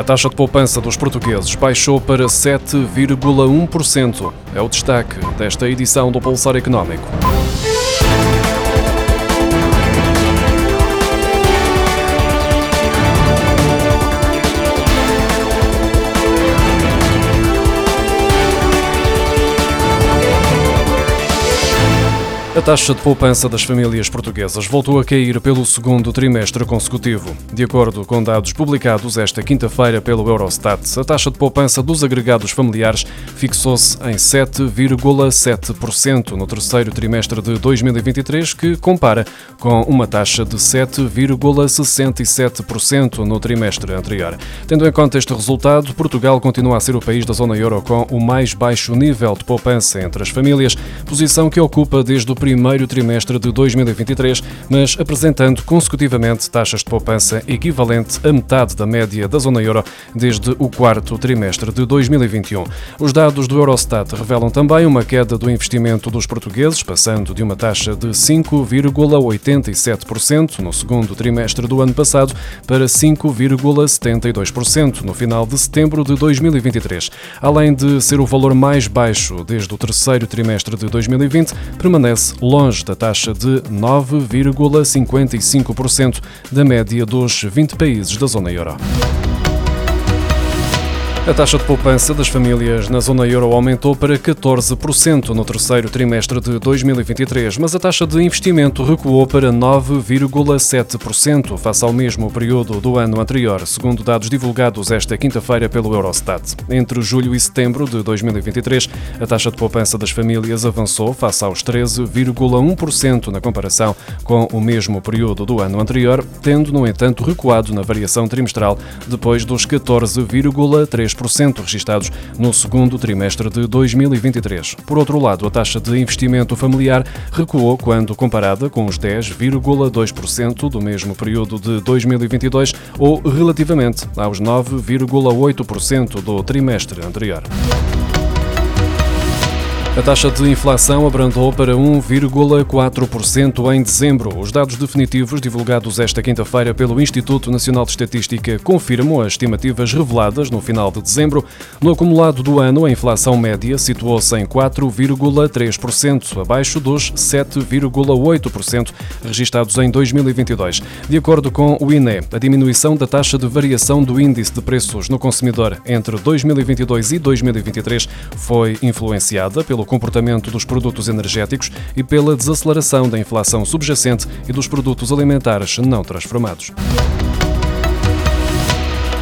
A taxa de poupança dos portugueses baixou para 7,1%. É o destaque desta edição do Pulsar Económico. A taxa de poupança das famílias portuguesas voltou a cair pelo segundo trimestre consecutivo. De acordo com dados publicados esta quinta-feira pelo Eurostat, a taxa de poupança dos agregados familiares fixou-se em 7,7% no terceiro trimestre de 2023, que compara com uma taxa de 7,67% no trimestre anterior. Tendo em conta este resultado, Portugal continua a ser o país da zona euro com o mais baixo nível de poupança entre as famílias, posição que ocupa desde o primeiro trimestre de 2023, mas apresentando consecutivamente taxas de poupança equivalente a metade da média da zona euro desde o quarto trimestre de 2021. Os dados do Eurostat revelam também uma queda do investimento dos portugueses, passando de uma taxa de 5,87% no segundo trimestre do ano passado para 5,72% no final de setembro de 2023. Além de ser o valor mais baixo desde o terceiro trimestre de 2020, permanece longe da taxa de 9,55% da média dos 20 países da zona euro. A taxa de poupança das famílias na zona euro aumentou para 14% no terceiro trimestre de 2023, mas a taxa de investimento recuou para 9,7% face ao mesmo período do ano anterior, segundo dados divulgados esta quinta-feira pelo Eurostat. Entre julho e setembro de 2023, a taxa de poupança das famílias avançou face aos 13,1% na comparação com o mesmo período do ano anterior, tendo, no entanto, recuado na variação trimestral depois dos 14,3% 3% registados no segundo trimestre de 2023. Por outro lado, a taxa de investimento familiar recuou quando comparada com os 10,2% do mesmo período de 2022 ou relativamente aos 9,8% do trimestre anterior. A taxa de inflação abrandou para 1,4% em dezembro. Os dados definitivos divulgados esta quinta-feira pelo Instituto Nacional de Estatística confirmam as estimativas reveladas no final de dezembro. No acumulado do ano, a inflação média situou-se em 4,3%, abaixo dos 7,8% registados em 2022. De acordo com o INE, a diminuição da taxa de variação do índice de preços no consumidor entre 2022 e 2023 foi influenciada pelo pelo comportamento dos produtos energéticos e pela desaceleração da inflação subjacente e dos produtos alimentares não transformados.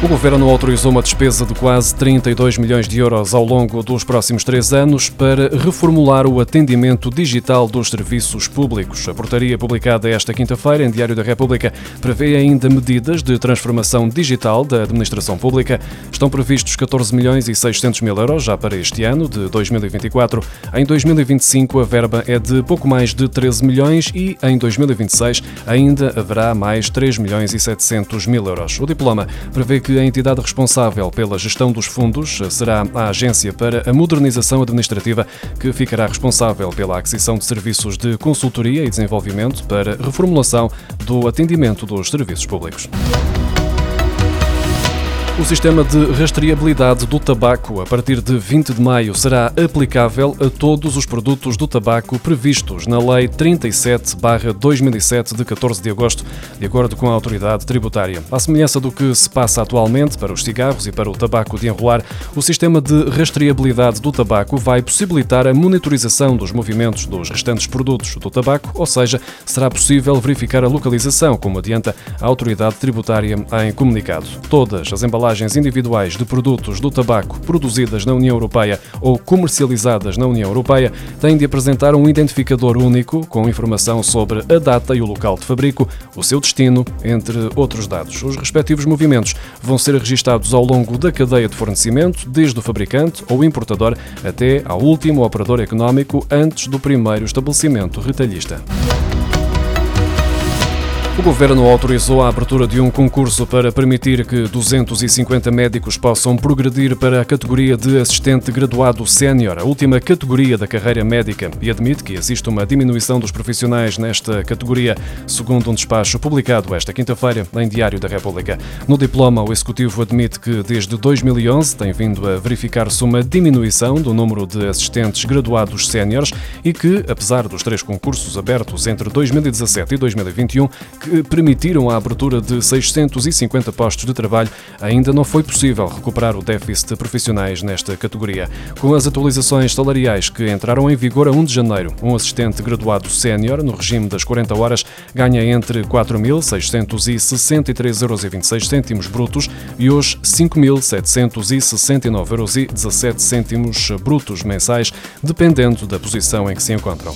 O Governo autorizou uma despesa de quase 32 milhões de euros ao longo dos próximos três anos para reformular o atendimento digital dos serviços públicos. A portaria publicada esta quinta-feira em Diário da República prevê ainda medidas de transformação digital da administração pública. Estão previstos 14 milhões e 600 mil euros já para este ano, de 2024. Em 2025, a verba é de pouco mais de 13 milhões e em 2026 ainda haverá mais 3 milhões e 700 mil euros. O diploma prevê que que a entidade responsável pela gestão dos fundos será a Agência para a Modernização Administrativa, que ficará responsável pela aquisição de serviços de consultoria e desenvolvimento para reformulação do atendimento dos serviços públicos. O sistema de rastreabilidade do tabaco, a partir de 20 de maio, será aplicável a todos os produtos do tabaco previstos na Lei 37-2007, de 14 de agosto, de acordo com a autoridade tributária. À semelhança do que se passa atualmente para os cigarros e para o tabaco de enrolar, o sistema de rastreabilidade do tabaco vai possibilitar a monitorização dos movimentos dos restantes produtos do tabaco, ou seja, será possível verificar a localização, como adianta a autoridade tributária em comunicado. Todas as embalagens embalagens individuais de produtos do tabaco produzidas na União Europeia ou comercializadas na União Europeia têm de apresentar um identificador único com informação sobre a data e o local de fabrico, o seu destino, entre outros dados. Os respectivos movimentos vão ser registados ao longo da cadeia de fornecimento, desde o fabricante ou importador até ao último operador económico antes do primeiro estabelecimento retalhista. O Governo autorizou a abertura de um concurso para permitir que 250 médicos possam progredir para a categoria de assistente graduado sénior, a última categoria da carreira médica, e admite que existe uma diminuição dos profissionais nesta categoria, segundo um despacho publicado esta quinta-feira em Diário da República. No diploma, o Executivo admite que desde 2011 tem vindo a verificar-se uma diminuição do número de assistentes graduados séniores e que, apesar dos três concursos abertos entre 2017 e 2021, que que permitiram a abertura de 650 postos de trabalho, ainda não foi possível recuperar o déficit de profissionais nesta categoria. Com as atualizações salariais que entraram em vigor a 1 de janeiro, um assistente graduado sénior no regime das 40 horas ganha entre 4.663,26 euros brutos e os 5.769,17 euros brutos mensais, dependendo da posição em que se encontram.